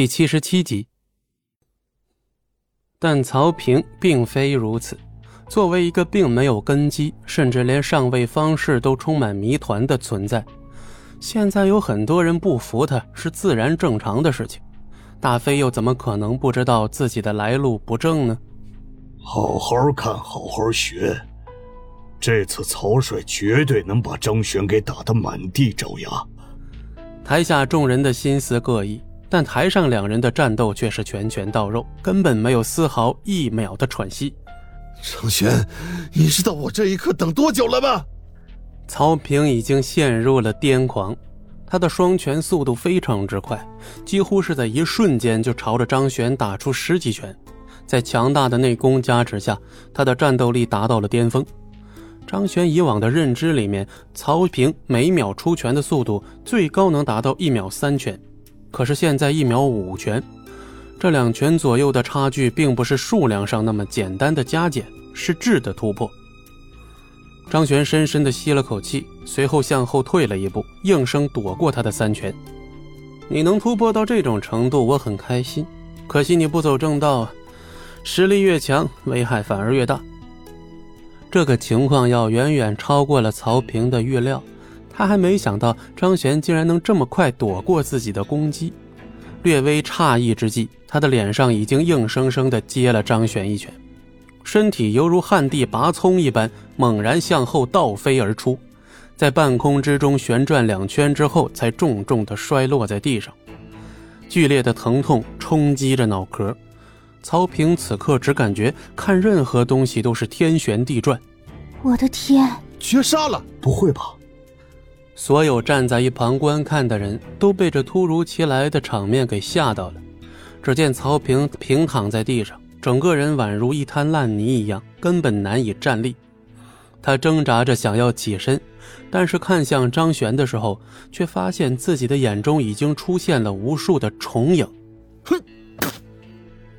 第七十七集。但曹平并非如此。作为一个并没有根基，甚至连上位方式都充满谜团的存在，现在有很多人不服他是自然正常的事情。大飞又怎么可能不知道自己的来路不正呢？好好看，好好学。这次曹帅绝对能把张玄给打得满地找牙。台下众人的心思各异，但台上两人的战斗却是拳拳到肉，根本没有丝毫一秒的喘息。张璇，你知道我这一刻等多久了吗？曹平已经陷入了癫狂，他的双拳速度非常之快，几乎是在一瞬间就朝着张璇打出十几拳。在强大的内功加持下，他的战斗力达到了巅峰。张璇以往的认知里面，曹平每秒出拳的速度最高能达到一秒三拳，可是现在一秒五拳。这两拳左右的差距，并不是数量上那么简单的加减，是质的突破。张璇深深地吸了口气，随后向后退了一步，应声躲过他的三拳。你能突破到这种程度，我很开心。可惜你不走正道啊！实力越强，危害反而越大。这个情况要远远超过了曹平的预料，他还没想到张璇竟然能这么快躲过自己的攻击。略微诧异之际，他的脸上已经硬生生地接了张璇一拳，身体犹如旱地拔葱一般，猛然向后倒飞而出，在半空之中旋转两圈之后，才重重地摔落在地上。剧烈的疼痛冲击着脑壳，曹平此刻只感觉看任何东西都是天旋地转。我的天，绝杀了！不会吧？所有站在一旁观看的人都被这突如其来的场面给吓到了。只见曹平平躺在地上，整个人宛如一滩烂泥一样，根本难以站立。他挣扎着想要起身，但是看向张璇的时候，却发现自己的眼中已经出现了无数的重影。哼！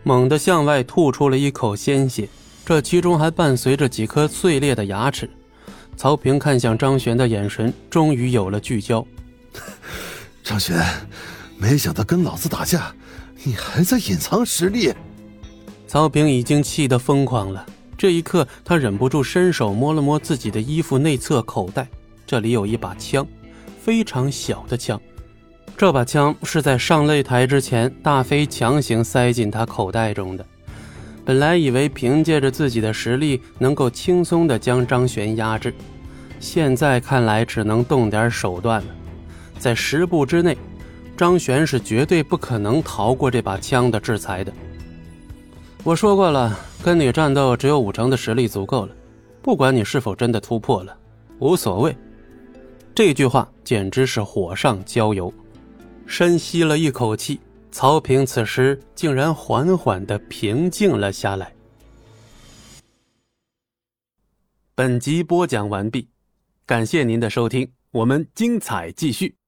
猛地向外吐出了一口鲜血，这其中还伴随着几颗碎裂的牙齿。曹平看向张璇的眼神终于有了聚焦。张璇，没想到跟老子打架，你还在隐藏实力。曹平已经气得疯狂了。这一刻，他忍不住伸手摸了摸自己的衣服内侧口袋，这里有一把枪，非常小的枪。这把枪是在上擂台之前，大飞强行塞进他口袋中的。本来以为凭借着自己的实力能够轻松地将张璇压制，现在看来只能动点手段了。在十步之内，张璇是绝对不可能逃过这把枪的制裁的。我说过了，跟你战斗只有五成的实力足够了，不管你是否真的突破了，无所谓。这句话简直是火上浇油。深吸了一口气。曹平此时竟然缓缓的平静了下来。本集播讲完毕，感谢您的收听，我们精彩继续。